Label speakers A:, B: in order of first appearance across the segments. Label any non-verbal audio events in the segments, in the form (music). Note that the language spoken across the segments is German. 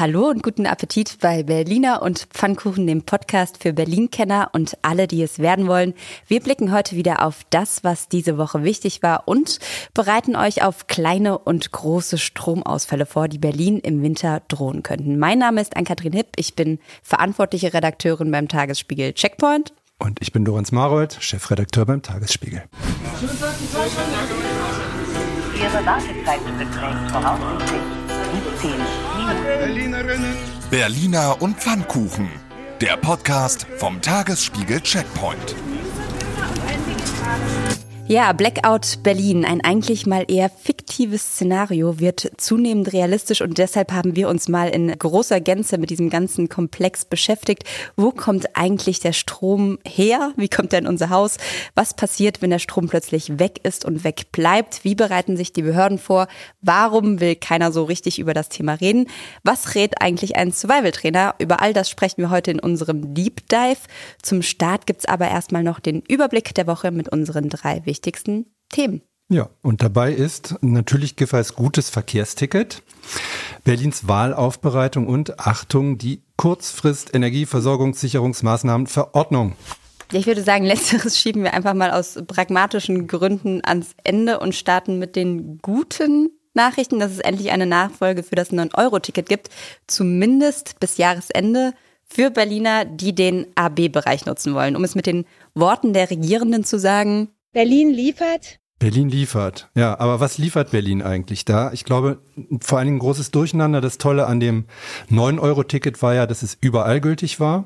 A: Hallo und guten Appetit bei Berliner und Pfannkuchen, dem Podcast für Berlin-Kenner und alle, die es werden wollen. Wir blicken heute wieder auf das, was diese Woche wichtig war und bereiten euch auf kleine und große Stromausfälle vor, die Berlin im Winter drohen könnten. Mein Name ist Ann-Kathrin Hipp. Ich bin verantwortliche Redakteurin beim Tagesspiegel Checkpoint.
B: Und ich bin Lorenz Marold, Chefredakteur beim Tagesspiegel.
C: Ihre Wartezeit beträgt voraussichtlich 17
D: Berliner und Pfannkuchen. Der Podcast vom Tagesspiegel Checkpoint.
A: Ja, Blackout Berlin, ein eigentlich mal eher fiktives Szenario, wird zunehmend realistisch und deshalb haben wir uns mal in großer Gänze mit diesem ganzen Komplex beschäftigt. Wo kommt eigentlich der Strom her? Wie kommt er in unser Haus? Was passiert, wenn der Strom plötzlich weg ist und weg bleibt? Wie bereiten sich die Behörden vor? Warum will keiner so richtig über das Thema reden? Was rät eigentlich ein Survival-Trainer? Über all das sprechen wir heute in unserem Deep Dive. Zum Start gibt's aber erstmal noch den Überblick der Woche mit unseren drei wichtigen wichtigsten Themen.
B: Ja, und dabei ist natürlich Giffey's gutes Verkehrsticket, Berlins Wahlaufbereitung und Achtung, die Kurzfrist Energieversorgungssicherungsmaßnahmen Verordnung.
A: Ich würde sagen, (laughs) letzteres schieben wir einfach mal aus pragmatischen Gründen ans Ende und starten mit den guten Nachrichten, dass es endlich eine Nachfolge für das 9-Euro-Ticket gibt, zumindest bis Jahresende für Berliner, die den AB-Bereich nutzen wollen. Um es mit den Worten der Regierenden zu sagen,
E: Berlin liefert.
B: Berlin liefert. Ja, aber was liefert Berlin eigentlich da? Ich glaube, vor allen Dingen ein großes Durcheinander. Das Tolle an dem 9-Euro-Ticket war ja, dass es überall gültig war.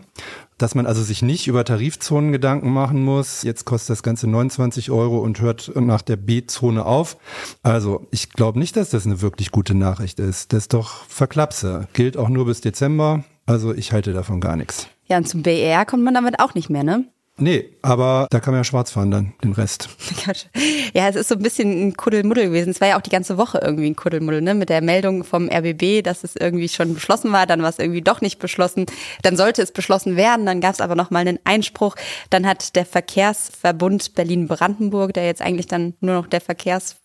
B: Dass man also sich nicht über Tarifzonen Gedanken machen muss. Jetzt kostet das Ganze 29 Euro und hört nach der B-Zone auf. Also ich glaube nicht, dass das eine wirklich gute Nachricht ist. Das ist doch Verklapse. Gilt auch nur bis Dezember. Also ich halte davon gar nichts.
A: Ja, und zum BER kommt man damit auch nicht mehr, ne?
B: Nee, aber da kann man ja schwarz fahren dann, den Rest. (laughs)
A: Ja, es ist so ein bisschen ein Kuddelmuddel gewesen. Es war ja auch die ganze Woche irgendwie ein Kuddelmuddel, ne? Mit der Meldung vom RBB, dass es irgendwie schon beschlossen war, dann war es irgendwie doch nicht beschlossen. Dann sollte es beschlossen werden, dann gab es aber nochmal einen Einspruch. Dann hat der Verkehrsverbund Berlin-Brandenburg, der jetzt eigentlich dann nur noch der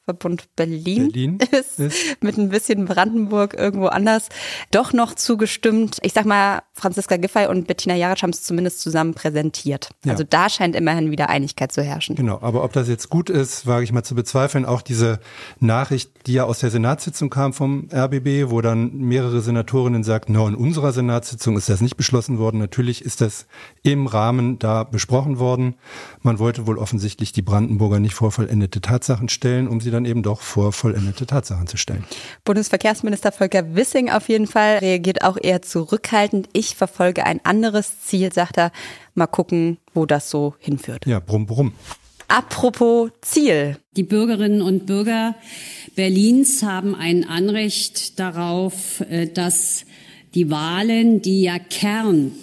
A: Verkehrsverbund Berlin,
B: Berlin (laughs)
A: ist, ist, mit ein bisschen Brandenburg irgendwo anders, doch noch zugestimmt. Ich sag mal, Franziska Giffey und Bettina Jaric haben es zumindest zusammen präsentiert. Ja. Also da scheint immerhin wieder Einigkeit zu herrschen.
B: Genau, aber ob das jetzt gut ist, wage ich mal zu bezweifeln. Auch diese Nachricht, die ja aus der Senatssitzung kam vom RBB, wo dann mehrere Senatorinnen sagten, no, in unserer Senatssitzung ist das nicht beschlossen worden. Natürlich ist das im Rahmen da besprochen worden. Man wollte wohl offensichtlich die Brandenburger nicht vor vollendete Tatsachen stellen, um sie dann eben doch vor vollendete Tatsachen zu stellen.
A: Bundesverkehrsminister Volker Wissing auf jeden Fall reagiert auch eher zurückhaltend. Ich verfolge ein anderes Ziel, sagt er. Mal gucken, wo das so hinführt.
B: Ja, brumm, brumm.
A: Apropos Ziel.
F: Die Bürgerinnen und Bürger Berlins haben ein Anrecht darauf, äh, dass die Wahlen, die ja Kern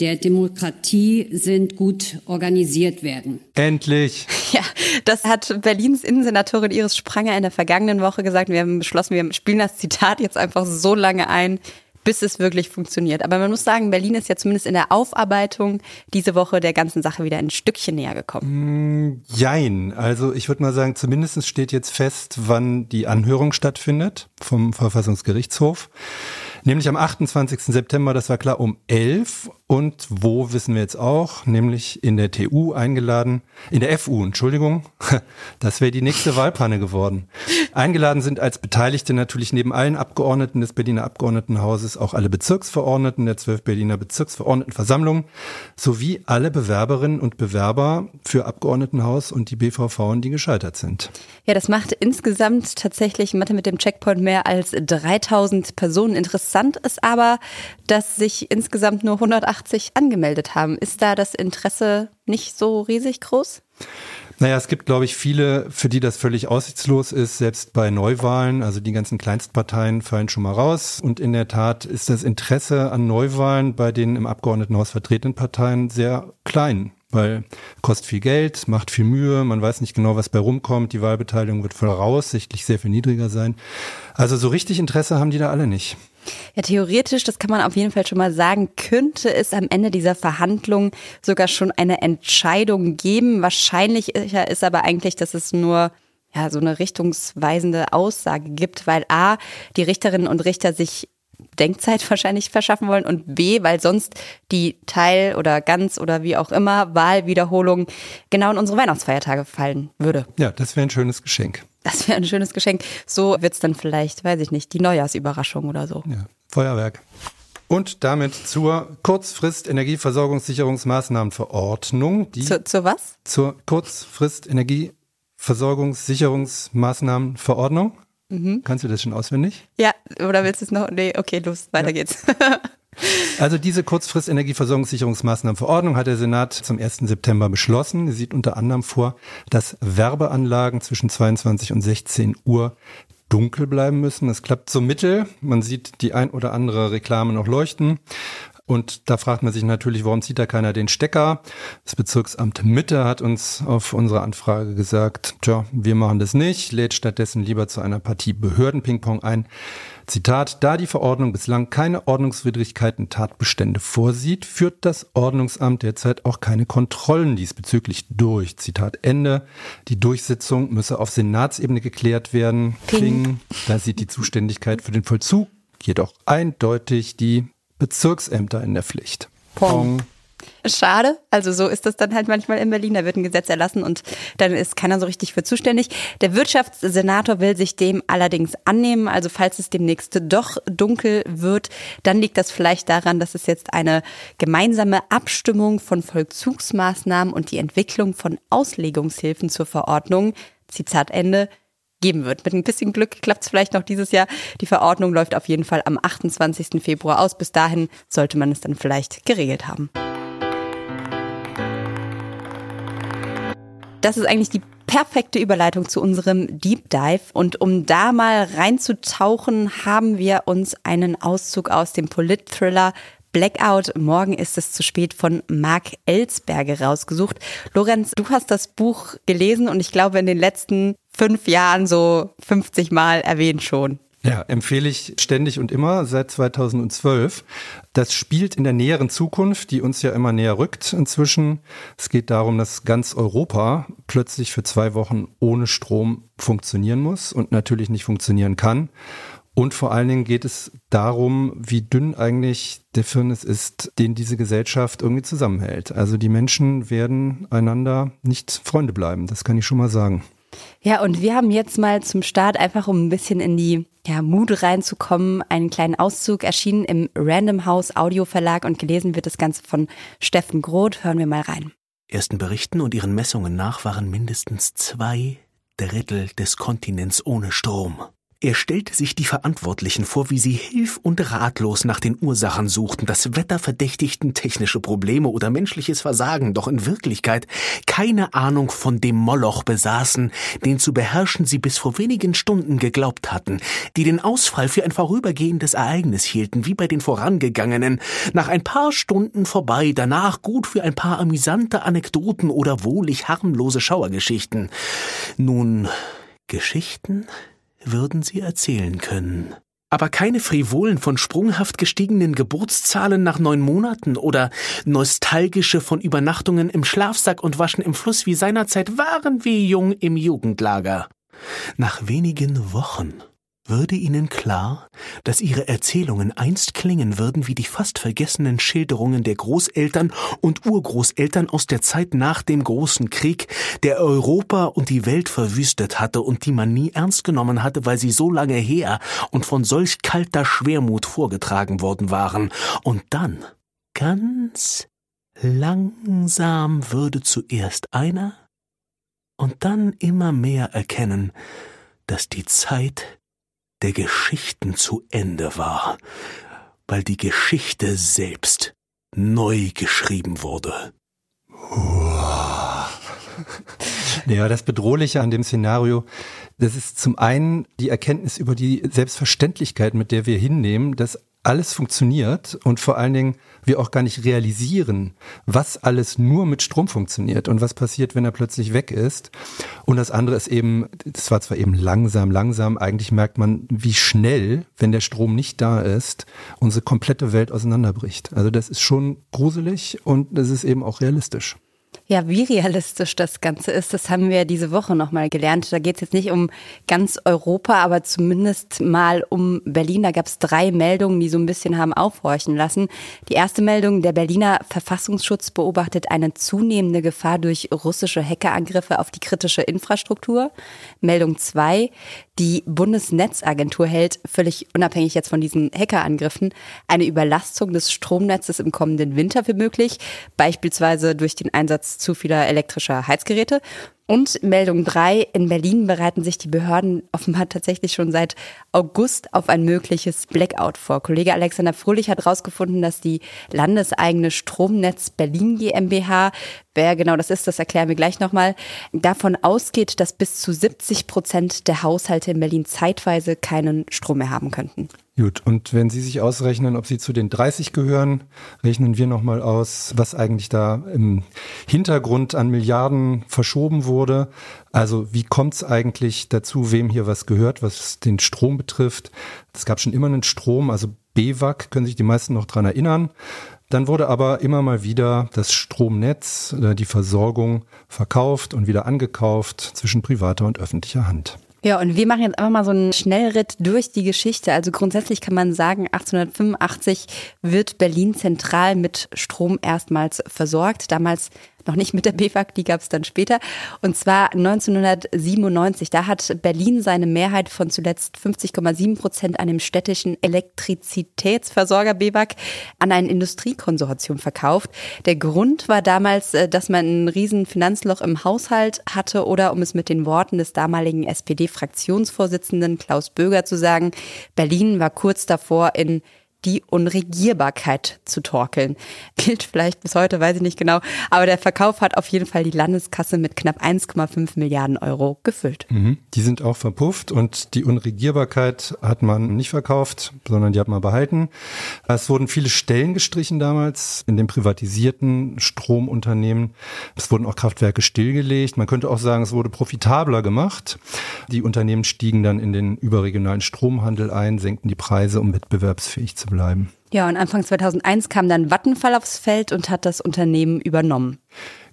F: der Demokratie sind, gut organisiert werden.
B: Endlich. (laughs)
A: Ja, das hat Berlins Innensenatorin Iris Spranger in der vergangenen Woche gesagt. Wir haben beschlossen, wir spielen das Zitat jetzt einfach so lange ein, bis es wirklich funktioniert. Aber man muss sagen, Berlin ist ja zumindest in der Aufarbeitung diese Woche der ganzen Sache wieder ein Stückchen näher gekommen.
B: Mm, jein. Also ich würde mal sagen, zumindest steht jetzt fest, wann die Anhörung stattfindet vom Verfassungsgerichtshof. Nämlich am 28. September, das war klar, um 11. Und wo wissen wir jetzt auch, nämlich in der TU eingeladen, in der FU, Entschuldigung, (laughs) das wäre die nächste Wahlpanne geworden. Eingeladen sind als Beteiligte natürlich neben allen Abgeordneten des Berliner Abgeordnetenhauses auch alle Bezirksverordneten der zwölf Berliner Bezirksverordnetenversammlung sowie alle Bewerberinnen und Bewerber für Abgeordnetenhaus und die BVV, die gescheitert sind.
A: Ja, das macht insgesamt tatsächlich Mathe mit dem Checkpoint mehr als 3000 Personen. Interessant ist aber, dass sich insgesamt nur 180 angemeldet haben. Ist da das Interesse nicht so riesig groß?
B: Naja, es gibt, glaube ich, viele, für die das völlig aussichtslos ist, selbst bei Neuwahlen. Also die ganzen Kleinstparteien fallen schon mal raus. Und in der Tat ist das Interesse an Neuwahlen bei den im Abgeordnetenhaus vertretenen Parteien sehr klein weil kostet viel Geld, macht viel Mühe, man weiß nicht genau, was bei rumkommt, die Wahlbeteiligung wird voraussichtlich sehr viel niedriger sein. Also so richtig Interesse haben die da alle nicht.
A: Ja, theoretisch, das kann man auf jeden Fall schon mal sagen, könnte es am Ende dieser Verhandlung sogar schon eine Entscheidung geben. Wahrscheinlich ist aber eigentlich, dass es nur ja, so eine richtungsweisende Aussage gibt, weil A, die Richterinnen und Richter sich Denkzeit (laughs) wahrscheinlich verschaffen wollen und B, weil sonst die Teil- oder ganz oder wie auch immer Wahlwiederholung genau in unsere Weihnachtsfeiertage fallen würde.
B: Ja, das wäre ein schönes Geschenk.
A: Das wäre ein schönes Geschenk. So wird's dann vielleicht, weiß ich nicht, die Neujahrsüberraschung oder so.
B: Ja, Feuerwerk. Und damit zur Kurzfrist Energieversorgungssicherungsmaßnahmenverordnung. Die
A: Zu, zu was?
B: zur Kurzfrist Energieversorgungssicherungsmaßnahmenverordnung.
A: Mhm.
B: Kannst du das schon auswendig?
A: Ja, oder willst du es noch? Nee, okay, los, weiter geht's. (laughs)
B: Also diese Kurzfrist Energieversorgungssicherungsmaßnahmenverordnung hat der Senat zum 1. September beschlossen. Sie sieht unter anderem vor, dass Werbeanlagen zwischen 22 und 16 Uhr dunkel bleiben müssen. Das klappt so mittel. Man sieht die ein oder andere Reklame noch leuchten. Und da fragt man sich natürlich, warum zieht da keiner den Stecker? Das Bezirksamt Mitte hat uns auf unsere Anfrage gesagt, tja, wir machen das nicht, lädt stattdessen lieber zu einer Partie Behördenpingpong ein. Zitat, da die Verordnung bislang keine Ordnungswidrigkeiten Tatbestände vorsieht, führt das Ordnungsamt derzeit auch keine Kontrollen diesbezüglich durch. Zitat Ende. Die Durchsetzung müsse auf Senatsebene geklärt werden. Ping. Da sieht die Zuständigkeit für den Vollzug jedoch eindeutig die Bezirksämter in der Pflicht.
A: Pong. Schade. Also so ist das dann halt manchmal in Berlin. Da wird ein Gesetz erlassen und dann ist keiner so richtig für zuständig. Der Wirtschaftssenator will sich dem allerdings annehmen. Also falls es demnächst doch dunkel wird, dann liegt das vielleicht daran, dass es jetzt eine gemeinsame Abstimmung von Vollzugsmaßnahmen und die Entwicklung von Auslegungshilfen zur Verordnung, Zitat Ende, geben wird. Mit ein bisschen Glück klappt es vielleicht noch dieses Jahr. Die Verordnung läuft auf jeden Fall am 28. Februar aus. Bis dahin sollte man es dann vielleicht geregelt haben. Das ist eigentlich die perfekte Überleitung zu unserem Deep Dive. Und um da mal reinzutauchen, haben wir uns einen Auszug aus dem Polit-Thriller Blackout, morgen ist es zu spät von Marc Ellsberger rausgesucht. Lorenz, du hast das Buch gelesen und ich glaube in den letzten fünf Jahren so 50 Mal erwähnt schon.
B: Ja, empfehle ich ständig und immer seit 2012. Das spielt in der näheren Zukunft, die uns ja immer näher rückt inzwischen. Es geht darum, dass ganz Europa plötzlich für zwei Wochen ohne Strom funktionieren muss und natürlich nicht funktionieren kann. Und vor allen Dingen geht es darum, wie dünn eigentlich der Firnis ist, den diese Gesellschaft irgendwie zusammenhält. Also die Menschen werden einander nicht Freunde bleiben, das kann ich schon mal sagen.
A: Ja, und wir haben jetzt mal zum Start einfach, um ein bisschen in die ja, Mut reinzukommen, einen kleinen Auszug erschienen im Random House Audio Verlag und gelesen wird das Ganze von Steffen Groth. Hören wir mal rein.
E: Ersten Berichten und ihren Messungen nach waren mindestens zwei Drittel des Kontinents ohne Strom. Er stellte sich die Verantwortlichen vor, wie sie hilf- und ratlos nach den Ursachen suchten, das Wetter verdächtigten technische Probleme oder menschliches Versagen, doch in Wirklichkeit keine Ahnung von dem Moloch besaßen, den zu beherrschen sie bis vor wenigen Stunden geglaubt hatten, die den Ausfall für ein vorübergehendes Ereignis hielten, wie bei den vorangegangenen, nach ein paar Stunden vorbei, danach gut für ein paar amüsante Anekdoten oder wohlig harmlose Schauergeschichten. Nun, Geschichten? Würden sie erzählen können. Aber keine frivolen von sprunghaft gestiegenen Geburtszahlen nach neun Monaten oder nostalgische von Übernachtungen im Schlafsack und Waschen im Fluss wie seinerzeit waren wir jung im Jugendlager. Nach wenigen Wochen würde ihnen klar, dass ihre Erzählungen einst klingen würden wie die fast vergessenen Schilderungen der Großeltern und Urgroßeltern aus der Zeit nach dem großen Krieg, der Europa und die Welt verwüstet hatte und die man nie ernst genommen hatte, weil sie so lange her und von solch kalter Schwermut vorgetragen worden waren. Und dann, ganz langsam würde zuerst einer und dann immer mehr erkennen, dass die Zeit der Geschichten zu Ende war, weil die Geschichte selbst neu geschrieben wurde. (laughs)
B: Ja, das Bedrohliche an dem Szenario, das ist zum einen die Erkenntnis über die Selbstverständlichkeit, mit der wir hinnehmen, dass alles funktioniert und vor allen Dingen wir auch gar nicht realisieren, was alles nur mit Strom funktioniert und was passiert, wenn er plötzlich weg ist. Und das andere ist eben, das war zwar eben langsam, langsam, eigentlich merkt man, wie schnell, wenn der Strom nicht da ist, unsere komplette Welt auseinanderbricht. Also das ist schon gruselig und das ist eben auch realistisch.
A: Ja, wie realistisch das Ganze ist, das haben wir diese Woche nochmal gelernt. Da geht es jetzt nicht um ganz Europa, aber zumindest mal um Berlin. Da gab es drei Meldungen, die so ein bisschen haben aufhorchen lassen. Die erste Meldung, der Berliner Verfassungsschutz beobachtet eine zunehmende Gefahr durch russische Hackerangriffe auf die kritische Infrastruktur. Meldung zwei, die Bundesnetzagentur hält, völlig unabhängig jetzt von diesen Hackerangriffen, eine Überlastung des Stromnetzes im kommenden Winter für möglich, beispielsweise durch den Einsatz zu vieler elektrischer Heizgeräte. Und Meldung drei in Berlin bereiten sich die Behörden offenbar tatsächlich schon seit August auf ein mögliches Blackout vor. Kollege Alexander Fröhlich hat herausgefunden, dass die landeseigene Stromnetz Berlin GmbH, wer genau das ist, das erklären wir gleich nochmal, davon ausgeht, dass bis zu 70 Prozent der Haushalte in Berlin zeitweise keinen Strom mehr haben könnten.
B: Gut, und wenn Sie sich ausrechnen, ob Sie zu den 30 gehören, rechnen wir nochmal aus, was eigentlich da im Hintergrund an Milliarden verschoben wurde. Also wie kommt es eigentlich dazu, wem hier was gehört, was den Strom betrifft? Es gab schon immer einen Strom, also BWAG, können sich die meisten noch dran erinnern. Dann wurde aber immer mal wieder das Stromnetz, äh, die Versorgung verkauft und wieder angekauft zwischen privater und öffentlicher Hand.
A: Ja, und wir machen jetzt einfach mal so einen Schnellritt durch die Geschichte. Also grundsätzlich kann man sagen, 1885 wird Berlin zentral mit Strom erstmals versorgt. Damals noch nicht mit der BFAG, die gab es dann später. Und zwar 1997. Da hat Berlin seine Mehrheit von zuletzt 50,7 Prozent an dem städtischen Elektrizitätsversorger BWAG an ein Industriekonsortium verkauft. Der Grund war damals, äh, dass man ein riesen Finanzloch im Haushalt hatte oder um es mit den Worten des damaligen SPD-Fraktionsvorsitzenden Klaus Böger zu sagen, Berlin war kurz davor in die Unregierbarkeit zu torkeln. (laughs) Gilt vielleicht bis heute, weiß ich nicht genau. Aber der Verkauf hat auf jeden Fall die Landeskasse mit knapp 1,5 Milliarden Euro gefüllt.
B: Mhm. Die sind auch verpufft und die Unregierbarkeit hat man nicht verkauft, sondern die hat man behalten. Es wurden viele Stellen gestrichen damals in den privatisierten Stromunternehmen. Es wurden auch Kraftwerke stillgelegt. Man könnte auch sagen, es wurde profitabler gemacht. Die Unternehmen stiegen dann in den überregionalen Stromhandel ein, senkten die Preise, um wettbewerbsfähig zu bleiben.
A: Ja, und Anfang 2001 kam dann Vattenfall aufs Feld und hat das Unternehmen übernommen.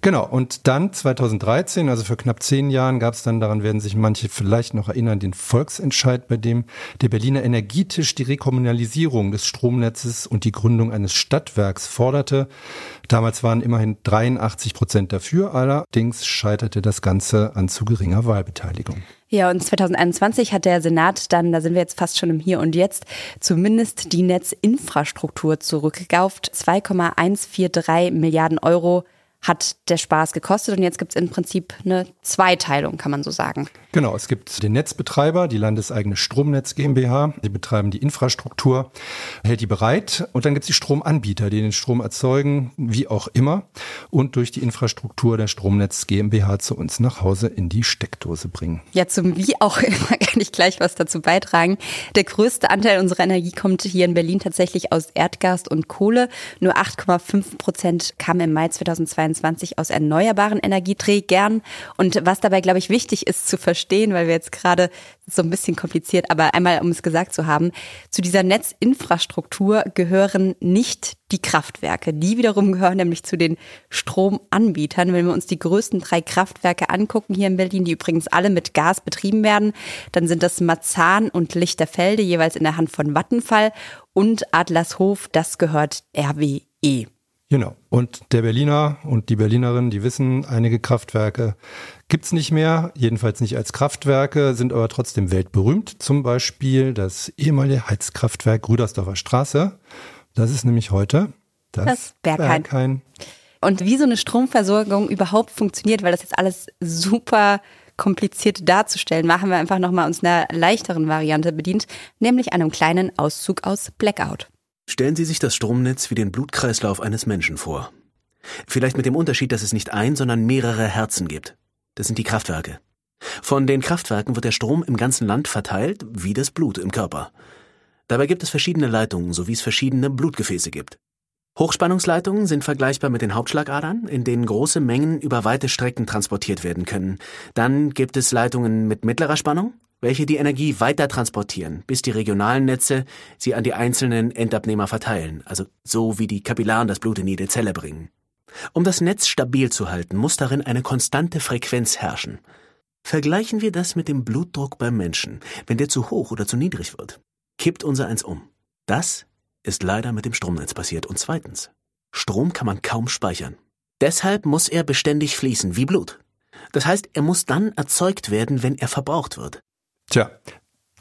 B: Genau, und dann 2013, also für knapp zehn Jahren, gab es dann, daran werden sich manche vielleicht noch erinnern, den Volksentscheid, bei dem der Berliner Energietisch die Rekommunalisierung des Stromnetzes und die Gründung eines Stadtwerks forderte. Damals waren immerhin 83 Prozent dafür, allerdings scheiterte das Ganze an zu geringer Wahlbeteiligung.
A: Ja, und 2021 hat der Senat dann, da sind wir jetzt fast schon im Hier und Jetzt, zumindest die Netzinfrastruktur zurückgekauft. 2,143 Milliarden Euro hat der Spaß gekostet und jetzt gibt es im Prinzip eine Zweiteilung, kann man so sagen.
B: Genau, es gibt den Netzbetreiber, die landeseigene Stromnetz GmbH, die betreiben die Infrastruktur, hält die bereit und dann gibt es die Stromanbieter, die den Strom erzeugen, wie auch immer und durch die Infrastruktur der Stromnetz GmbH zu uns nach Hause in die Steckdose bringen.
A: Ja, zum wie auch (laughs) immer kann ich gleich was dazu beitragen. Der größte Anteil unserer Energie kommt hier in Berlin tatsächlich aus Erdgas und Kohle. Nur 8,5 Prozent kam im Mai 2022 2022 aus erneuerbaren Energieträgern. Und was dabei, glaube ich, wichtig ist zu verstehen, weil wir jetzt gerade so ein bisschen kompliziert, aber einmal, um es gesagt zu haben, zu dieser Netzinfrastruktur gehören nicht die Kraftwerke. Die wiederum gehören nämlich zu den Stromanbietern. Wenn wir uns die größten drei Kraftwerke angucken hier in Berlin, die übrigens alle mit Gas betrieben werden, dann sind das Marzahn und Lichterfelde, jeweils in der Hand von Vattenfall und Adlershof, das gehört RWE.
B: Genau. Und der Berliner und die Berlinerin, die wissen, einige Kraftwerke gibt's nicht mehr, jedenfalls nicht als Kraftwerke, sind aber trotzdem weltberühmt. Zum Beispiel das ehemalige Heizkraftwerk Rüdersdorfer Straße. Das ist nämlich heute das, das Berghain. Berghain.
A: Und wie so eine Stromversorgung überhaupt funktioniert, weil das jetzt alles super kompliziert darzustellen, machen wir einfach nochmal uns einer leichteren Variante bedient, nämlich einem kleinen Auszug aus Blackout.
E: Stellen Sie sich das Stromnetz wie den Blutkreislauf eines Menschen vor. Vielleicht mit dem Unterschied, dass es nicht ein, sondern mehrere Herzen gibt. Das sind die Kraftwerke. Von den Kraftwerken wird der Strom im ganzen Land verteilt, wie das Blut im Körper. Dabei gibt es verschiedene Leitungen, so wie es verschiedene Blutgefäße gibt. Hochspannungsleitungen sind vergleichbar mit den Hauptschlagadern, in denen große Mengen über weite Strecken transportiert werden können. Dann gibt es Leitungen mit mittlerer Spannung, welche die Energie weiter transportieren, bis die regionalen Netze sie an die einzelnen Endabnehmer verteilen, also so wie die Kapillaren das Blut in jede Zelle bringen. Um das Netz stabil zu halten, muss darin eine konstante Frequenz herrschen. Vergleichen wir das mit dem Blutdruck beim Menschen. Wenn der zu hoch oder zu niedrig wird, kippt unser eins um. Das ist leider mit dem Stromnetz passiert. Und zweitens, Strom kann man kaum speichern. Deshalb muss er beständig fließen, wie Blut. Das heißt, er muss dann erzeugt werden, wenn er verbraucht wird.
B: Tja,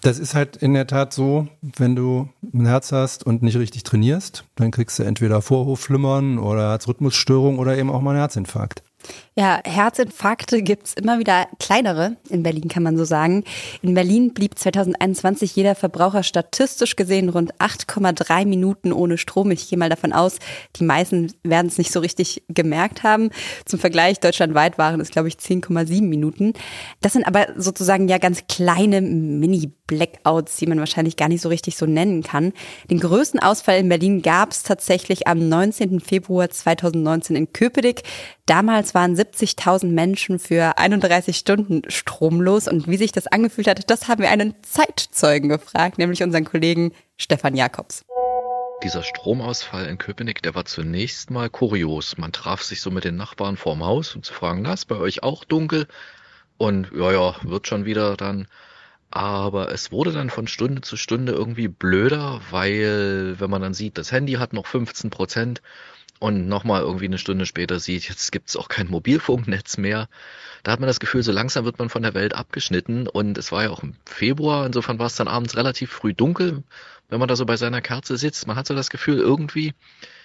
B: das ist halt in der Tat so, wenn du ein Herz hast und nicht richtig trainierst, dann kriegst du entweder Vorhofflimmern oder Herzrhythmusstörung oder eben auch mal einen Herzinfarkt.
A: Ja, Herzinfarkte gibt's immer wieder kleinere in Berlin, kann man so sagen. In Berlin blieb 2021 jeder Verbraucher statistisch gesehen rund 8,3 Minuten ohne Strom. Ich gehe mal davon aus, die meisten werden es nicht so richtig gemerkt haben. Zum Vergleich, deutschlandweit waren es, glaube ich, 10,7 Minuten. Das sind aber sozusagen ja ganz kleine Mini-Blackouts, die man wahrscheinlich gar nicht so richtig so nennen kann. Den größten Ausfall in Berlin gab's tatsächlich am 19. Februar 2019 in Köpenick. Damals waren 70.000 Menschen für 31 Stunden stromlos. Und wie sich das angefühlt hat, das haben wir einen Zeitzeugen gefragt, nämlich unseren Kollegen Stefan Jakobs.
G: Dieser Stromausfall in Köpenick, der war zunächst mal kurios. Man traf sich so mit den Nachbarn vorm Haus, um zu fragen, na, ist bei euch auch dunkel? Und ja, ja, wird schon wieder dann. Aber es wurde dann von Stunde zu Stunde irgendwie blöder, weil wenn man dann sieht, das Handy hat noch 15 Prozent und nochmal irgendwie eine Stunde später sieht, jetzt gibt's auch kein Mobilfunknetz mehr. Da hat man das Gefühl, so langsam wird man von der Welt abgeschnitten. Und es war ja auch im Februar, insofern war es dann abends relativ früh dunkel, wenn man da so bei seiner Kerze sitzt. Man hat so das Gefühl, irgendwie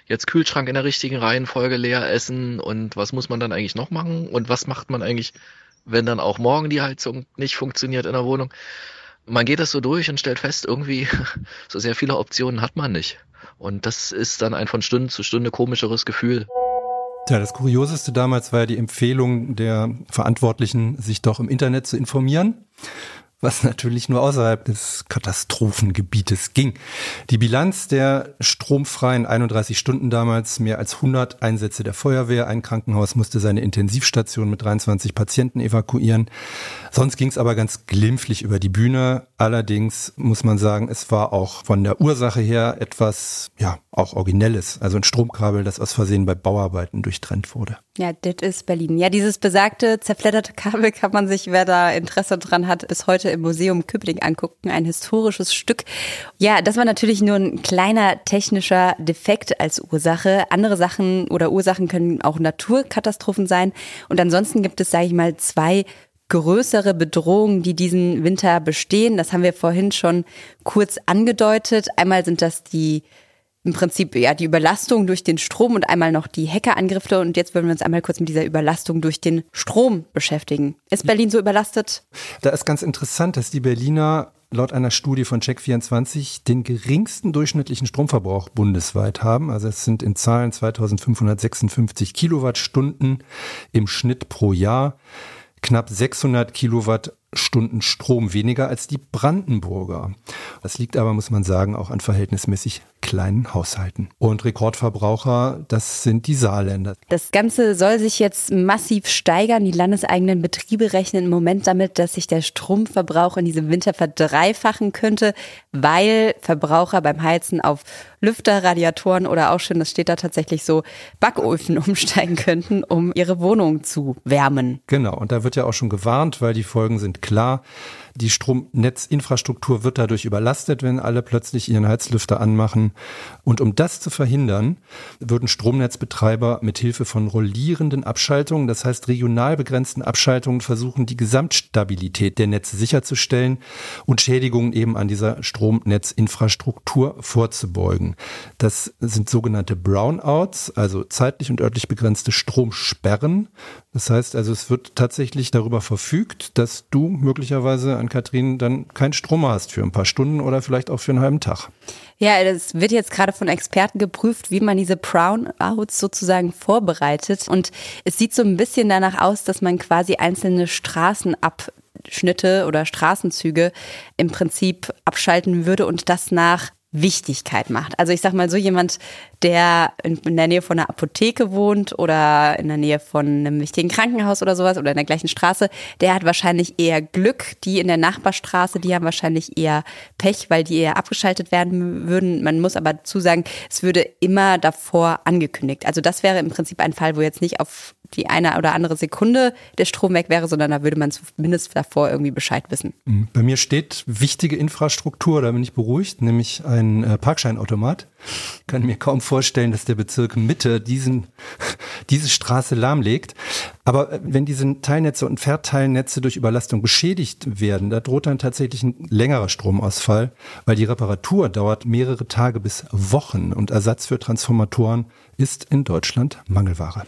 G: jetzt Kühlschrank in der richtigen Reihenfolge leer essen und was muss man dann eigentlich noch machen und was macht man eigentlich, wenn dann auch morgen die Heizung nicht funktioniert in der Wohnung. Man geht das so durch und stellt fest, irgendwie (laughs) so sehr viele Optionen hat man nicht. Und das ist dann ein von Stunde zu Stunde komischeres Gefühl.
B: Ja, das Kurioseste damals war ja die Empfehlung der Verantwortlichen, sich doch im Internet zu informieren was natürlich nur außerhalb des Katastrophengebietes ging. Die Bilanz der stromfreien 31 Stunden damals, mehr als 100 Einsätze der Feuerwehr, ein Krankenhaus musste seine Intensivstation mit 23 Patienten evakuieren. Sonst ging es aber ganz glimpflich über die Bühne. Allerdings muss man sagen, es war auch von der Ursache her etwas, ja, auch originelles. Also ein Stromkabel, das aus Versehen bei Bauarbeiten durchtrennt wurde.
A: Ja, das ist Berlin. Ja, dieses besagte zerfledderte Kabel kann man sich, wer da Interesse dran hat, bis heute im Museum Köpenick angucken. Ein historisches Stück. Ja, das war natürlich nur ein kleiner technischer Defekt als Ursache. Andere Sachen oder Ursachen können auch Naturkatastrophen sein. Und ansonsten gibt es, sage ich mal, zwei größere Bedrohungen, die diesen Winter bestehen. Das haben wir vorhin schon kurz angedeutet. Einmal sind das die im Prinzip ja die Überlastung durch den Strom und einmal noch die Hackerangriffe. Und jetzt wollen wir uns einmal kurz mit dieser Überlastung durch den Strom beschäftigen. Ist Berlin so überlastet?
B: Da ist ganz interessant, dass die Berliner laut einer Studie von Check24 den geringsten durchschnittlichen Stromverbrauch bundesweit haben. Also es sind in Zahlen 2556 Kilowattstunden im Schnitt pro Jahr knapp 600 Kilowattstunden Strom weniger als die Brandenburger. Das liegt aber, muss man sagen, auch an verhältnismäßig kleinen Haushalten. Und Rekordverbraucher, das sind die Saarländer.
A: Das Ganze soll sich jetzt massiv steigern. Die landeseigenen Betriebe rechnen im Moment damit, dass sich der Stromverbrauch in diesem Winter verdreifachen könnte, weil Verbraucher beim Heizen auf Lüfter, Radiatoren oder auch schon, das steht da tatsächlich so, Backöfen (laughs) umsteigen könnten, um ihre Wohnung zu wärmen.
B: Genau, und da wird ja auch schon gewarnt, weil die Folgen sind klar. Die Stromnetzinfrastruktur wird dadurch überlastet, wenn alle plötzlich ihren Heizlüfter anmachen. Und um das zu verhindern, würden Stromnetzbetreiber mit Hilfe von rollierenden Abschaltungen, das heißt regional begrenzten Abschaltungen, versuchen, die Gesamtstabilität der Netze sicherzustellen und Schädigungen eben an dieser Stromnetzinfrastruktur vorzubeugen. Das sind sogenannte Brownouts, also zeitlich und örtlich begrenzte Stromsperren. Das heißt also, es wird tatsächlich darüber verfügt, dass du möglicherweise an Kathrin dann keinen Strom hast für ein paar Stunden oder vielleicht auch für einen halben Tag.
A: Ja, das wird jetzt gerade von Experten geprüft, wie man diese Brownouts sozusagen vorbereitet. Und es sieht so ein bisschen danach aus, dass man quasi einzelne Straßenabschnitte oder Straßenzüge im Prinzip abschalten würde und das nach Wichtigkeit macht. Also ich sag mal so jemand, der in, in, der Nähe von einer Apotheke wohnt oder in der Nähe von einem wichtigen Krankenhaus oder sowas oder in der gleichen Straße, der hat wahrscheinlich eher Glück. Die in der Nachbarstraße, die haben wahrscheinlich eher Pech, weil die eher abgeschaltet werden würden. Man muss aber dazu sagen, es würde immer davor angekündigt. Also das wäre im Prinzip ein Fall, wo jetzt nicht auf die eine oder andere Sekunde der Strom weg wäre, sondern da würde man zumindest davor irgendwie Bescheid wissen.
B: Mhm. Bei mir steht wichtige Infrastruktur, da bin ich beruhigt, nämlich ein äh, Parkscheinautomat. Ich kann mir kaum vorstellen, dass der Bezirk Mitte diesen, (laughs) diese Straße lahmlegt. Aber äh, wenn diese Teilnetze und Verteilnetze durch Überlastung beschädigt werden, da droht dann tatsächlich ein längerer Stromausfall, weil die Reparatur dauert mehrere Tage bis Wochen und Ersatz für Transformatoren ist in Deutschland Mangelware.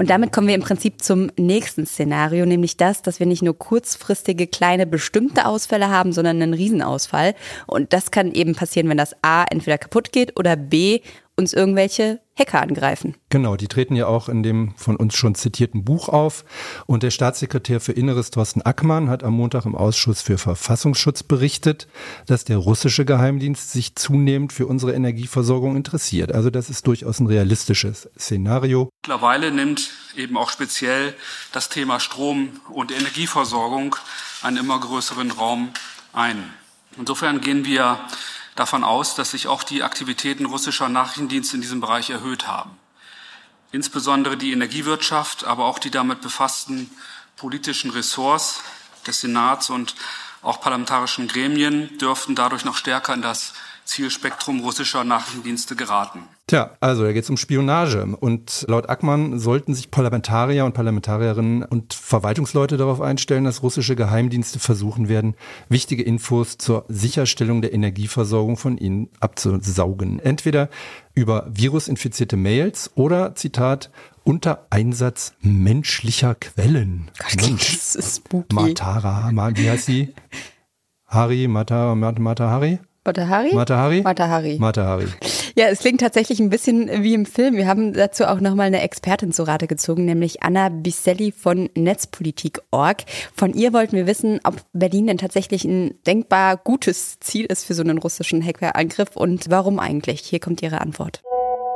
A: Und damit kommen wir im Prinzip zum nächsten Szenario, nämlich das, dass wir nicht nur kurzfristige kleine bestimmte Ausfälle haben, sondern einen Riesenausfall. Und das kann eben passieren, wenn das A entweder kaputt geht oder B uns irgendwelche Hacker angreifen.
B: Genau, die treten ja auch in dem von uns schon zitierten Buch auf. Und der Staatssekretär für Inneres Thorsten Ackmann hat am Montag im Ausschuss für Verfassungsschutz berichtet, dass der russische Geheimdienst sich zunehmend für unsere Energieversorgung interessiert. Also das ist durchaus ein realistisches Szenario.
H: Mittlerweile nimmt eben auch speziell das Thema Strom und Energieversorgung einen immer größeren Raum ein. Insofern gehen wir davon aus, dass sich auch die Aktivitäten russischer Nachrichtendienste in diesem Bereich erhöht haben. Insbesondere die Energiewirtschaft, aber auch die damit befassten politischen Ressorts des Senats und auch parlamentarischen Gremien dürften dadurch noch stärker in das Zielspektrum russischer Nachrichtendienste geraten.
B: Tja, also da geht es um Spionage. Und laut Ackmann sollten sich Parlamentarier und Parlamentarierinnen und Verwaltungsleute darauf einstellen, dass russische Geheimdienste versuchen werden, wichtige Infos zur Sicherstellung der Energieversorgung von ihnen abzusaugen. Entweder über virusinfizierte Mails oder, Zitat, unter Einsatz menschlicher Quellen.
A: Gott, Mensch, das ist spooky.
B: Matara, wie heißt sie? (laughs) Hari, Mata, Mata, Hari?
A: Matahari?
B: Matahari?
A: Matahari.
B: Matahari.
A: Ja, es klingt tatsächlich ein bisschen wie im Film. Wir haben dazu auch nochmal eine Expertin zu Rate gezogen, nämlich Anna Biselli von Netzpolitik.org. Von ihr wollten wir wissen, ob Berlin denn tatsächlich ein denkbar gutes Ziel ist für so einen russischen Hackerangriff und warum eigentlich. Hier kommt ihre Antwort.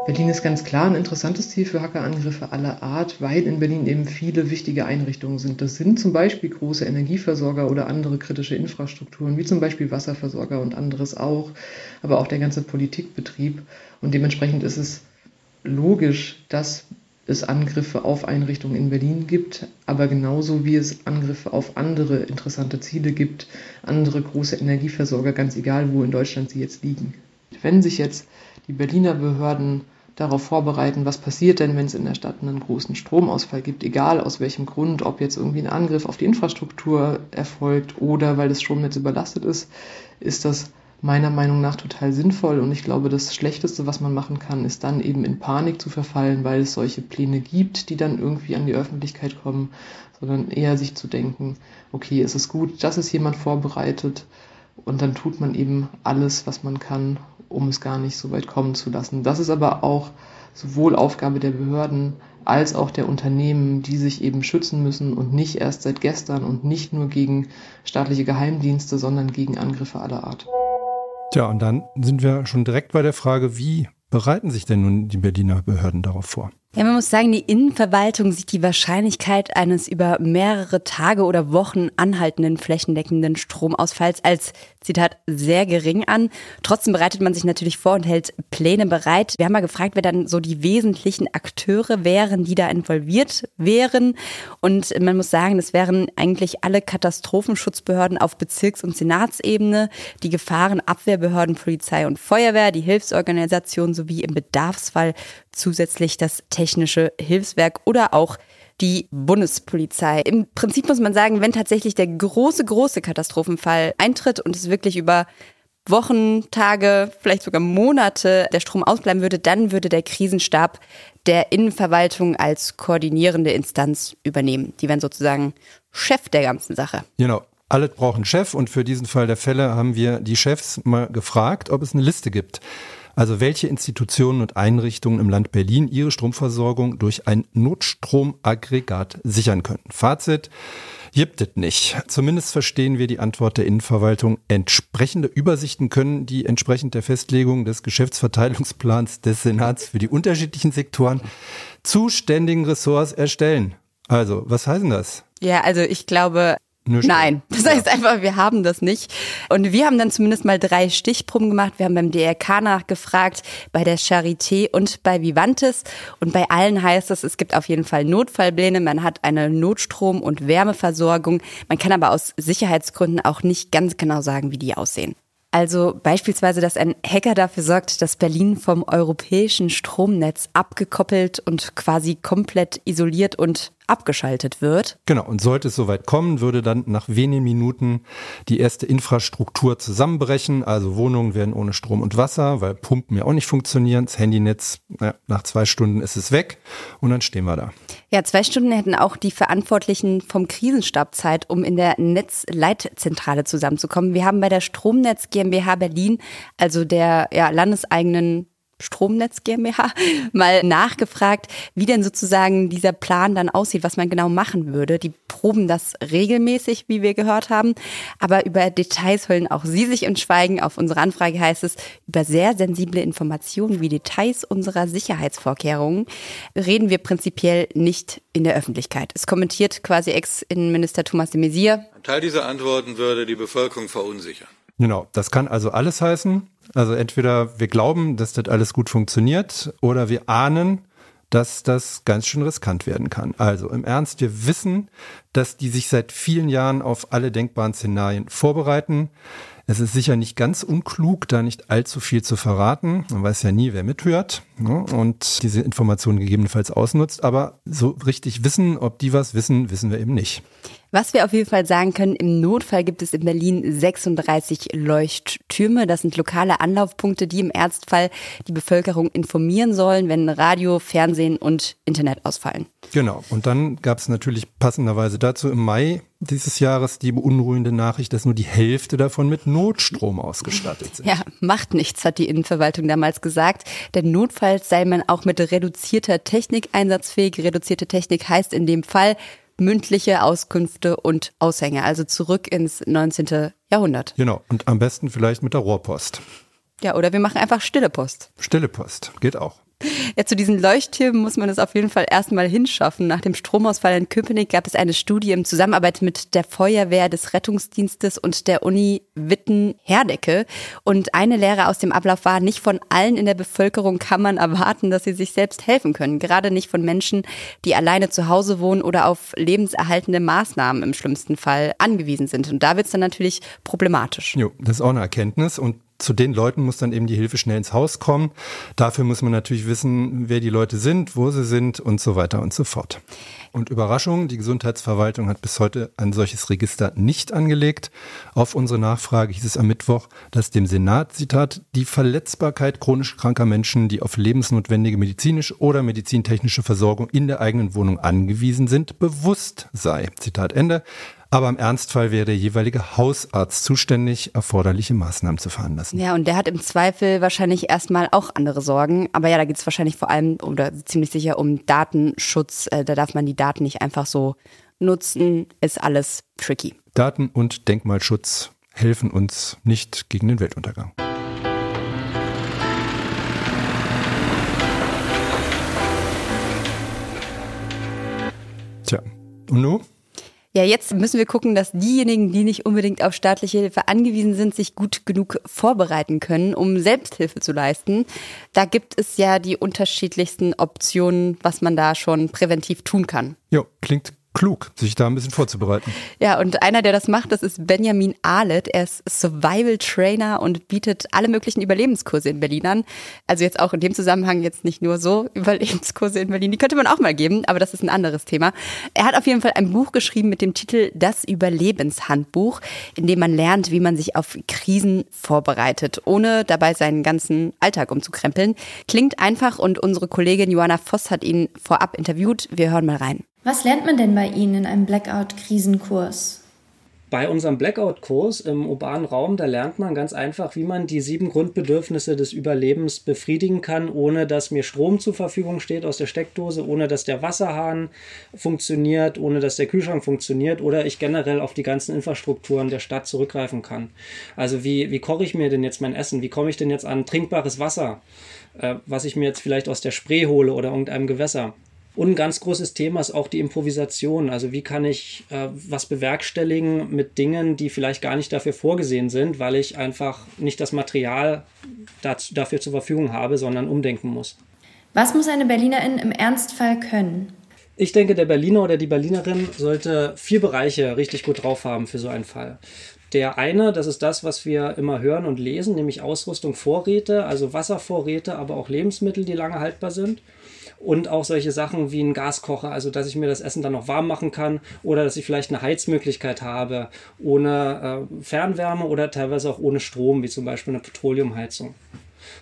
I: Berlin ist ganz klar ein interessantes Ziel für Hackerangriffe aller Art, weil in Berlin eben viele wichtige Einrichtungen sind. Das sind zum Beispiel große Energieversorger oder andere kritische Infrastrukturen, wie zum Beispiel Wasserversorger und anderes auch, aber auch der ganze Politikbetrieb. Und dementsprechend ist es logisch, dass es Angriffe auf Einrichtungen in Berlin gibt, aber genauso wie es Angriffe auf andere interessante Ziele gibt, andere große Energieversorger, ganz egal, wo in Deutschland sie jetzt liegen. Wenn sich jetzt die Berliner Behörden darauf vorbereiten, was passiert denn, wenn es in der Stadt einen großen Stromausfall gibt, egal aus welchem Grund, ob jetzt irgendwie ein Angriff auf die Infrastruktur erfolgt oder weil das Stromnetz überlastet ist, ist das meiner Meinung nach total sinnvoll. Und ich glaube, das Schlechteste, was man machen kann, ist dann eben in Panik zu verfallen, weil es solche Pläne gibt, die dann irgendwie an die Öffentlichkeit kommen, sondern eher sich zu denken, okay, es ist gut, dass es jemand vorbereitet und dann tut man eben alles, was man kann, um es gar nicht so weit kommen zu lassen. Das ist aber auch sowohl Aufgabe der Behörden als auch der Unternehmen, die sich eben schützen müssen und nicht erst seit gestern und nicht nur gegen staatliche Geheimdienste, sondern gegen Angriffe aller Art.
B: Tja, und dann sind wir schon direkt bei der Frage, wie bereiten sich denn nun die Berliner Behörden darauf vor?
A: Ja, man muss sagen, die Innenverwaltung sieht die Wahrscheinlichkeit eines über mehrere Tage oder Wochen anhaltenden flächendeckenden Stromausfalls als Zitat sehr gering an. Trotzdem bereitet man sich natürlich vor und hält Pläne bereit. Wir haben mal gefragt, wer dann so die wesentlichen Akteure wären, die da involviert wären. Und man muss sagen, das wären eigentlich alle Katastrophenschutzbehörden auf Bezirks- und Senatsebene, die Gefahrenabwehrbehörden, Polizei und Feuerwehr, die Hilfsorganisation sowie im Bedarfsfall zusätzlich das Technische Hilfswerk oder auch die Bundespolizei. Im Prinzip muss man sagen, wenn tatsächlich der große, große Katastrophenfall eintritt und es wirklich über Wochen, Tage, vielleicht sogar Monate der Strom ausbleiben würde, dann würde der Krisenstab der Innenverwaltung als koordinierende Instanz übernehmen. Die wären sozusagen Chef der ganzen Sache.
B: Genau. Alle brauchen Chef und für diesen Fall der Fälle haben wir die Chefs mal gefragt, ob es eine Liste gibt Also welche Institutionen und Einrichtungen im Land Berlin ihre Stromversorgung durch ein Notstromaggregat sichern können. Fazit. Gibt es nicht. Zumindest verstehen wir die Antwort der Innenverwaltung. Entsprechende Übersichten können die entsprechend der Festlegung des Geschäftsverteilungsplans des Senats für die unterschiedlichen Sektoren zuständigen Ressorts erstellen. Also, was heißt denn das?
A: Ja, also ich glaube,
B: Nicht
A: Nein, das heißt einfach, wir haben das nicht. Und wir haben dann zumindest mal drei Stichproben gemacht. Wir haben beim DRK nachgefragt, bei der Charité und bei Vivantes. Und bei allen heißt es, es gibt auf jeden Fall Notfallpläne. Man hat eine Notstrom- und Wärmeversorgung. Man kann aber aus Sicherheitsgründen auch nicht ganz genau sagen, wie die aussehen. Also beispielsweise, dass ein Hacker dafür sorgt, dass Berlin vom europäischen Stromnetz abgekoppelt und quasi komplett isoliert und abgeschaltet wird.
B: Genau, und sollte es soweit kommen, würde dann nach wenigen Minuten die erste Infrastruktur zusammenbrechen. Also Wohnungen werden ohne Strom und Wasser, weil Pumpen ja auch nicht funktionieren. Das Handynetz, naja, nach zwei Stunden ist es weg und dann stehen wir da.
A: Ja, zwei Stunden hätten auch die Verantwortlichen vom Krisenstab Zeit, um in der Netzleitzentrale zusammenzukommen. Wir haben bei der Stromnetz GmbH Berlin, also der ja, landeseigenen Stromnetz GmbH (laughs) mal nachgefragt, wie denn sozusagen dieser Plan dann aussieht, was man genau machen würde. Die proben das regelmäßig, wie wir gehört haben, aber über Details hüllen auch Sie sich in Schweigen. Auf unsere Anfrage heißt es, über sehr sensible Informationen wie Details unserer Sicherheitsvorkehrungen reden wir prinzipiell nicht in der Öffentlichkeit. Es kommentiert quasi Ex-Innenminister Thomas de Maizière.
J: Ein Teil dieser Antworten würde die Bevölkerung verunsichern.
B: Genau, das kann also alles heißen. Also entweder wir glauben, dass das alles gut funktioniert oder wir ahnen, dass das ganz schön riskant werden kann. Also im Ernst, wir wissen, dass die sich seit vielen Jahren auf alle denkbaren Szenarien vorbereiten. Es ist sicher nicht ganz unklug, da nicht allzu viel zu verraten. Man weiß ja nie, wer mithört ne? und diese Informationen gegebenenfalls ausnutzt. Aber so richtig wissen, ob die was wissen, wissen wir eben nicht.
A: Was wir auf jeden Fall sagen können, im Notfall gibt es in Berlin 36 Leuchttürme. Das sind lokale Anlaufpunkte, die im Ernstfall die Bevölkerung informieren sollen, wenn Radio, Fernsehen und Internet ausfallen.
B: Genau. Und dann gab es natürlich passenderweise dazu im Mai dieses Jahres die beunruhigende Nachricht, dass nur die Hälfte davon mit Notstrom ausgestattet sind.
A: Ja, macht nichts, hat die Innenverwaltung damals gesagt. Denn notfalls sei man auch mit reduzierter Technik einsatzfähig. Reduzierte Technik heißt in dem Fall mündliche Auskünfte und Aushänge, also zurück ins 19. Jahrhundert.
B: Genau. Und am besten vielleicht mit der Rohrpost.
A: Ja, oder wir machen einfach stille Post.
B: Stille Post. Geht auch.
A: Ja, zu diesen Leuchttürmen muss man es auf jeden Fall erstmal hinschaffen. Nach dem Stromausfall in Köpenick gab es eine Studie im Zusammenarbeit mit der Feuerwehr des Rettungsdienstes und der Uni Witten-Herdecke. Und eine Lehre aus dem Ablauf war, nicht von allen in der Bevölkerung kann man erwarten, dass sie sich selbst helfen können. Gerade nicht von Menschen, die alleine zu Hause wohnen oder auf lebenserhaltende Maßnahmen im schlimmsten Fall angewiesen sind. Und da wird es dann natürlich problematisch.
B: Jo, das ist auch eine Erkenntnis. Und zu den Leuten muss dann eben die Hilfe schnell ins Haus kommen. Dafür muss man natürlich wissen, wer die Leute sind, wo sie sind und so weiter und so fort. Und Überraschung, die Gesundheitsverwaltung hat bis heute ein solches Register nicht angelegt. Auf unsere Nachfrage hieß es am Mittwoch, dass dem Senat, Zitat, die Verletzbarkeit chronisch kranker Menschen, die auf lebensnotwendige medizinische oder medizintechnische Versorgung in der eigenen Wohnung angewiesen sind, bewusst sei. Zitat Ende. Aber im Ernstfall wäre der jeweilige Hausarzt zuständig, erforderliche Maßnahmen zu veranlassen.
A: Ja, und der hat im Zweifel wahrscheinlich erstmal auch andere Sorgen. Aber ja, da geht es wahrscheinlich vor allem oder ziemlich sicher um Datenschutz. Äh, Da darf man die Daten nicht einfach so nutzen. Ist alles tricky.
B: Daten- und Denkmalschutz helfen uns nicht gegen den Weltuntergang. Tja, und nun?
A: Ja, jetzt müssen wir gucken, dass diejenigen, die nicht unbedingt auf staatliche Hilfe angewiesen sind, sich gut genug vorbereiten können, um Selbsthilfe zu leisten. Da gibt es ja die unterschiedlichsten Optionen, was man da schon präventiv tun kann.
B: Jo, klingt klug, sich da ein bisschen vorzubereiten.
A: Ja, und einer, der das macht, das ist Benjamin Ahlet. Er ist Survival Trainer und bietet alle möglichen Überlebenskurse in Berlin an. Also jetzt auch in dem Zusammenhang jetzt nicht nur so Überlebenskurse in Berlin, die könnte man auch mal geben, aber das ist ein anderes Thema. Er hat auf jeden Fall ein Buch geschrieben mit dem Titel Das Überlebenshandbuch, in dem man lernt, wie man sich auf Krisen vorbereitet, ohne dabei seinen ganzen Alltag umzukrempeln. Klingt einfach und unsere Kollegin Johanna Voss hat ihn vorab interviewt. Wir hören mal rein.
K: Was lernt man denn bei Ihnen in einem Blackout-Krisenkurs? bei unserem Blackout-Kurs im urbanen Raum, da lernt man ganz einfach, wie man die sieben Grundbedürfnisse des Überlebens befriedigen kann, ohne dass mir Strom zur Verfügung steht aus der Steckdose, ohne dass der Wasserhahn funktioniert, ohne dass der Kühlschrank funktioniert oder ich generell auf die ganzen Infrastrukturen der Stadt zurückgreifen kann. Also wie, wie koche ich mir denn jetzt mein Essen? Wie komme ich denn jetzt an trinkbares Wasser, äh, was ich mir jetzt vielleicht aus der Spree hole oder irgendeinem Gewässer? Und ein ganz großes Thema ist auch die Improvisation. Also wie kann ich äh, was bewerkstelligen mit Dingen, die vielleicht gar nicht dafür vorgesehen sind, weil ich einfach nicht das Material dazu, dafür zur Verfügung habe, sondern umdenken muss.
L: Was muss eine Berlinerin im Ernstfall können?
K: Ich denke, der Berliner oder die Berlinerin sollte vier Bereiche richtig gut drauf haben für so einen Fall. Der eine, das ist das, was wir immer hören und lesen, nämlich Ausrüstung, Vorräte, also Wasservorräte, aber auch Lebensmittel, die lange haltbar sind und auch solche Sachen wie ein Gaskocher, also dass ich mir das Essen dann noch warm machen kann oder dass ich vielleicht eine Heizmöglichkeit habe ohne äh, Fernwärme oder teilweise auch ohne Strom, wie zum Beispiel eine Petroleumheizung.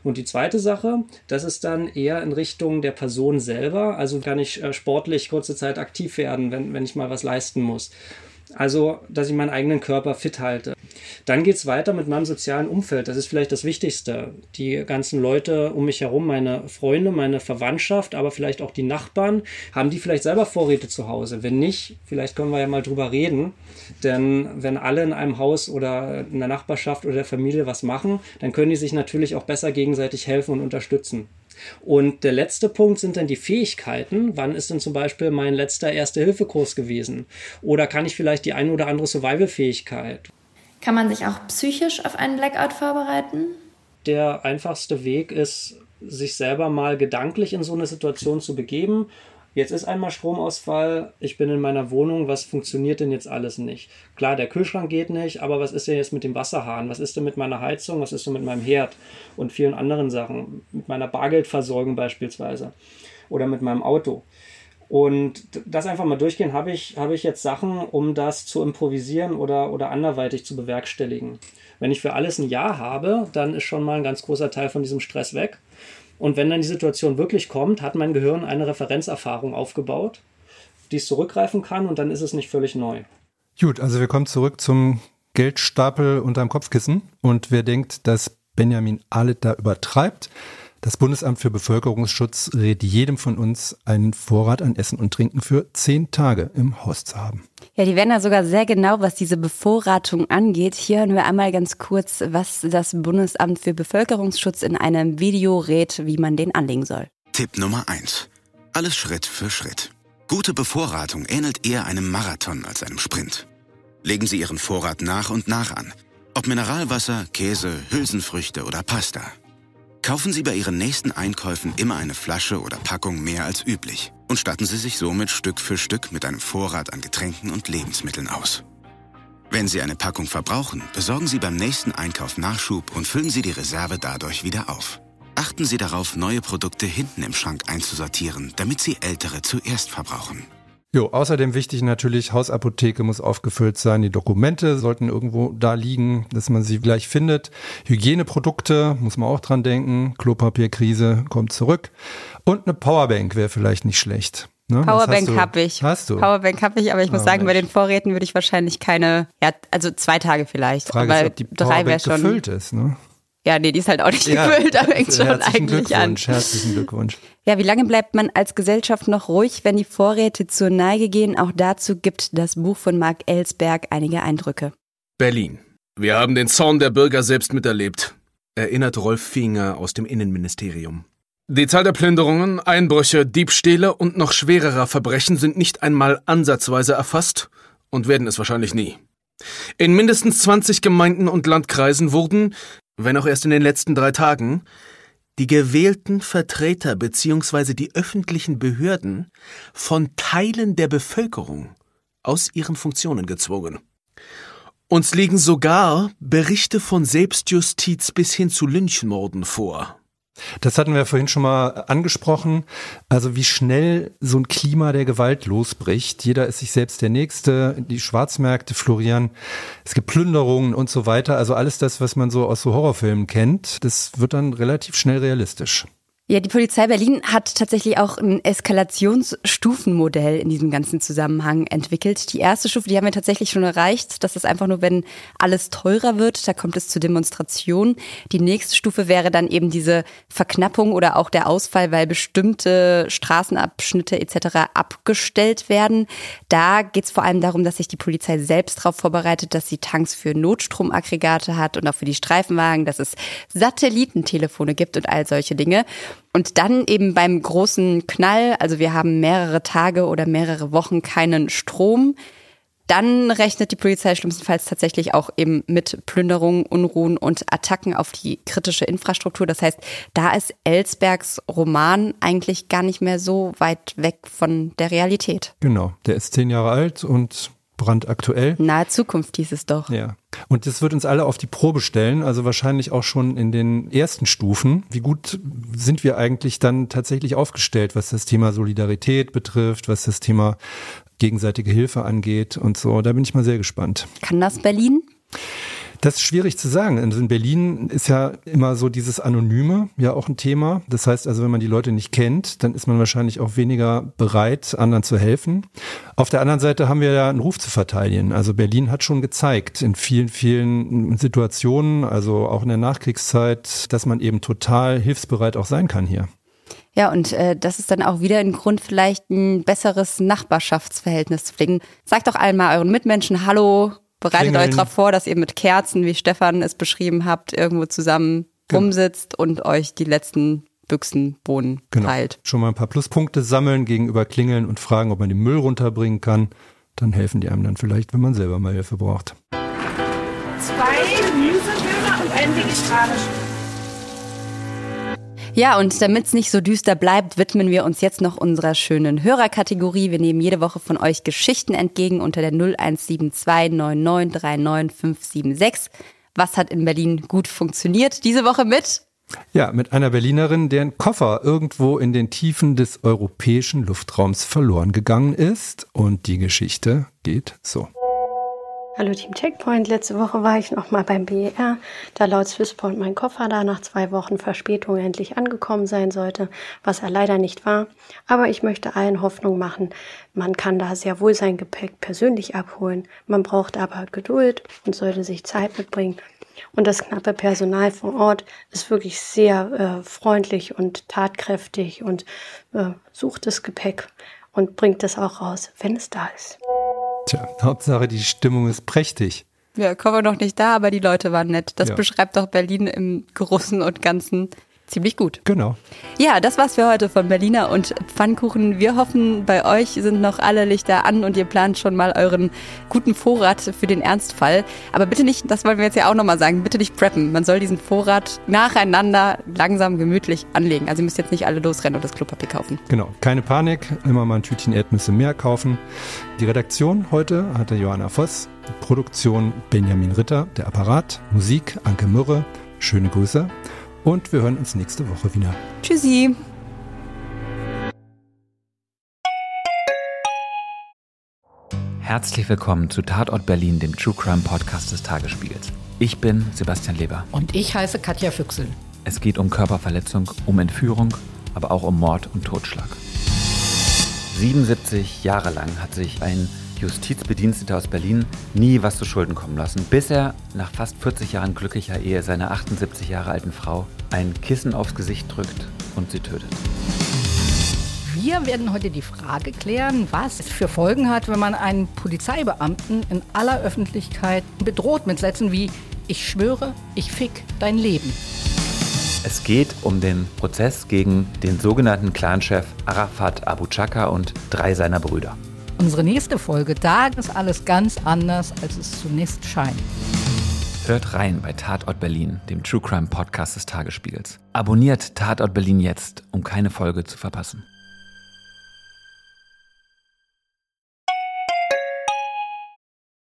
K: Und die zweite Sache, das ist dann eher in Richtung der Person selber. Also kann ich äh, sportlich kurze Zeit aktiv werden, wenn, wenn ich mal was leisten muss. Also, dass ich meinen eigenen Körper fit halte. Dann geht es weiter mit meinem sozialen Umfeld. Das ist vielleicht das Wichtigste. Die ganzen Leute um mich herum, meine Freunde, meine Verwandtschaft, aber vielleicht auch die Nachbarn, haben die vielleicht selber Vorräte zu Hause? Wenn nicht, vielleicht können wir ja mal drüber reden. Denn wenn alle in einem Haus oder in der Nachbarschaft oder der Familie was machen, dann können die sich natürlich auch besser gegenseitig helfen und unterstützen. Und der letzte Punkt sind dann die Fähigkeiten. Wann ist denn zum Beispiel mein letzter Erste-Hilfe-Kurs gewesen? Oder kann ich vielleicht die eine oder andere Survival-Fähigkeit?
L: Kann man sich auch psychisch auf einen Blackout vorbereiten?
K: Der einfachste Weg ist, sich selber mal gedanklich in so eine Situation zu begeben Jetzt ist einmal Stromausfall, ich bin in meiner Wohnung, was funktioniert denn jetzt alles nicht? Klar, der Kühlschrank geht nicht, aber was ist denn jetzt mit dem Wasserhahn? Was ist denn mit meiner Heizung? Was ist denn mit meinem Herd? Und vielen anderen Sachen. Mit meiner Bargeldversorgung beispielsweise. Oder mit meinem Auto. Und das einfach mal durchgehen, habe ich, habe ich jetzt Sachen, um das zu improvisieren oder, oder anderweitig zu bewerkstelligen. Wenn ich für alles ein Ja habe, dann ist schon mal ein ganz großer Teil von diesem Stress weg. Und wenn dann die Situation wirklich kommt, hat mein Gehirn eine Referenzerfahrung aufgebaut, die es zurückgreifen kann und dann ist es nicht völlig neu.
B: Gut, also wir kommen zurück zum Geldstapel unterm Kopfkissen. Und wer denkt, dass Benjamin Ahlet da übertreibt, das Bundesamt für Bevölkerungsschutz rät jedem von uns, einen Vorrat an Essen und Trinken für zehn Tage im Haus zu haben.
A: Ja, die werden da sogar sehr genau, was diese Bevorratung angeht. Hier hören wir einmal ganz kurz, was das Bundesamt für Bevölkerungsschutz in einem Video rät, wie man den anlegen soll.
M: Tipp Nummer eins: Alles Schritt für Schritt. Gute Bevorratung ähnelt eher einem Marathon als einem Sprint. Legen Sie Ihren Vorrat nach und nach an. Ob Mineralwasser, Käse, Hülsenfrüchte oder Pasta. Kaufen Sie bei Ihren nächsten Einkäufen immer eine Flasche oder Packung mehr als üblich und statten Sie sich somit Stück für Stück mit einem Vorrat an Getränken und Lebensmitteln aus. Wenn Sie eine Packung verbrauchen, besorgen Sie beim nächsten Einkauf Nachschub und füllen Sie die Reserve dadurch wieder auf. Achten Sie darauf, neue Produkte hinten im Schrank einzusortieren, damit Sie ältere zuerst verbrauchen.
B: Jo, außerdem wichtig natürlich, Hausapotheke muss aufgefüllt sein. Die Dokumente sollten irgendwo da liegen, dass man sie gleich findet. Hygieneprodukte muss man auch dran denken. Klopapierkrise kommt zurück. Und eine Powerbank wäre vielleicht nicht schlecht.
A: Ne? Powerbank habe ich.
B: Hast du?
A: Powerbank habe ich, aber ich muss oh, sagen, Mensch. bei den Vorräten würde ich wahrscheinlich keine, ja, also zwei Tage vielleicht.
B: Frage aber ist, ob die drei wäre schon. gefüllt ist, ne?
A: Ja, nee, die ist halt auch nicht ja, gefüllt, aber fängt schon eigentlich an.
B: Herzlichen Glückwunsch.
A: Ja, wie lange bleibt man als Gesellschaft noch ruhig, wenn die Vorräte zur Neige gehen? Auch dazu gibt das Buch von Marc Ellsberg einige Eindrücke.
E: Berlin. Wir haben den Zorn der Bürger selbst miterlebt, erinnert Rolf Finger aus dem Innenministerium. Die Zahl der Plünderungen, Einbrüche, Diebstähle und noch schwererer Verbrechen sind nicht einmal ansatzweise erfasst und werden es wahrscheinlich nie. In mindestens 20 Gemeinden und Landkreisen wurden, wenn auch erst in den letzten drei Tagen, die gewählten Vertreter bzw. die öffentlichen Behörden von Teilen der Bevölkerung aus ihren Funktionen gezwungen. Uns liegen sogar Berichte von Selbstjustiz bis hin zu Lynchmorden vor.
B: Das hatten wir vorhin schon mal angesprochen. Also wie schnell so ein Klima der Gewalt losbricht. Jeder ist sich selbst der Nächste. Die Schwarzmärkte florieren. Es gibt Plünderungen und so weiter. Also alles das, was man so aus so Horrorfilmen kennt, das wird dann relativ schnell realistisch.
A: Ja, die Polizei Berlin hat tatsächlich auch ein Eskalationsstufenmodell in diesem ganzen Zusammenhang entwickelt. Die erste Stufe, die haben wir tatsächlich schon erreicht. Das ist einfach nur, wenn alles teurer wird, da kommt es zu Demonstrationen. Die nächste Stufe wäre dann eben diese Verknappung oder auch der Ausfall, weil bestimmte Straßenabschnitte etc. abgestellt werden. Da geht es vor allem darum, dass sich die Polizei selbst darauf vorbereitet, dass sie Tanks für Notstromaggregate hat und auch für die Streifenwagen, dass es Satellitentelefone gibt und all solche Dinge. Und dann eben beim großen Knall, also wir haben mehrere Tage oder mehrere Wochen keinen Strom, dann rechnet die Polizei schlimmstenfalls tatsächlich auch eben mit Plünderungen, Unruhen und Attacken auf die kritische Infrastruktur. Das heißt, da ist Ellsbergs Roman eigentlich gar nicht mehr so weit weg von der Realität.
B: Genau, der ist zehn Jahre alt und brandaktuell.
A: Nahe Zukunft hieß es doch.
B: Ja. Und das wird uns alle auf die Probe stellen, also wahrscheinlich auch schon in den ersten Stufen. Wie gut sind wir eigentlich dann tatsächlich aufgestellt, was das Thema Solidarität betrifft, was das Thema gegenseitige Hilfe angeht und so. Da bin ich mal sehr gespannt.
A: Kann das Berlin?
B: Das ist schwierig zu sagen. Also in Berlin ist ja immer so dieses Anonyme ja auch ein Thema. Das heißt also, wenn man die Leute nicht kennt, dann ist man wahrscheinlich auch weniger bereit, anderen zu helfen. Auf der anderen Seite haben wir ja einen Ruf zu verteidigen. Also Berlin hat schon gezeigt in vielen, vielen Situationen, also auch in der Nachkriegszeit, dass man eben total hilfsbereit auch sein kann hier.
A: Ja, und äh, das ist dann auch wieder ein Grund, vielleicht ein besseres Nachbarschaftsverhältnis zu pflegen. Sagt doch einmal euren Mitmenschen Hallo, Bereitet Klingeln. euch darauf vor, dass ihr mit Kerzen, wie Stefan es beschrieben habt, irgendwo zusammen genau. rumsitzt und euch die letzten Büchsenbohnen genau. teilt.
B: Schon mal ein paar Pluspunkte sammeln gegenüber Klingeln und fragen, ob man den Müll runterbringen kann. Dann helfen die einem dann vielleicht, wenn man selber mal Hilfe braucht.
N: Zwei Gemüsedöner und ein vegetarisch.
A: Ja, und damit es nicht so düster bleibt, widmen wir uns jetzt noch unserer schönen Hörerkategorie. Wir nehmen jede Woche von euch Geschichten entgegen unter der 0172 9939576. Was hat in Berlin gut funktioniert? Diese Woche mit
B: ja, mit einer Berlinerin, deren Koffer irgendwo in den Tiefen des europäischen Luftraums verloren gegangen ist. Und die Geschichte geht so.
O: Hallo Team Checkpoint. Letzte Woche war ich noch mal beim BER, da laut Swissport mein Koffer da nach zwei Wochen Verspätung endlich angekommen sein sollte, was er leider nicht war. Aber ich möchte allen Hoffnung machen, man kann da sehr wohl sein Gepäck persönlich abholen. Man braucht aber Geduld und sollte sich Zeit mitbringen. Und das knappe Personal vor Ort ist wirklich sehr äh, freundlich und tatkräftig und äh, sucht das Gepäck und bringt es auch raus, wenn es da ist.
B: Tja, Hauptsache die Stimmung ist prächtig.
A: Ja, kommen wir noch nicht da, aber die Leute waren nett. Das ja. beschreibt doch Berlin im Großen und Ganzen ziemlich gut.
B: Genau.
A: Ja, das war's für heute von Berliner und Pfannkuchen. Wir hoffen, bei euch sind noch alle Lichter an und ihr plant schon mal euren guten Vorrat für den Ernstfall. Aber bitte nicht, das wollen wir jetzt ja auch nochmal sagen, bitte nicht preppen. Man soll diesen Vorrat nacheinander langsam gemütlich anlegen. Also ihr müsst jetzt nicht alle losrennen und das Klopapier kaufen.
B: Genau, keine Panik, immer mal ein Tütchen Erdnüsse mehr kaufen. Die Redaktion heute hatte Johanna Voss, Produktion Benjamin Ritter, der Apparat, Musik Anke Mürre. Schöne Grüße. Und wir hören uns nächste Woche wieder.
A: Tschüssi.
P: Herzlich willkommen zu Tatort Berlin, dem True Crime Podcast des Tagesspiegels. Ich bin Sebastian Leber.
Q: Und ich heiße Katja Füchsel.
P: Es geht um Körperverletzung, um Entführung, aber auch um Mord und Totschlag. 77 Jahre lang hat sich ein Justizbediensteter aus Berlin nie was zu Schulden kommen lassen, bis er nach fast 40 Jahren glücklicher Ehe seiner 78 Jahre alten Frau ein Kissen aufs Gesicht drückt und sie tötet.
Q: Wir werden heute die Frage klären, was es für Folgen hat, wenn man einen Polizeibeamten in aller Öffentlichkeit bedroht mit Sätzen wie Ich schwöre, ich fick dein Leben.
P: Es geht um den Prozess gegen den sogenannten Clanchef Arafat Abu Chaka und drei seiner Brüder
Q: unsere nächste Folge. Da ist alles ganz anders, als es zunächst scheint.
P: Hört rein bei Tatort Berlin, dem True Crime Podcast des Tagesspiegels. Abonniert Tatort Berlin jetzt, um keine Folge zu verpassen.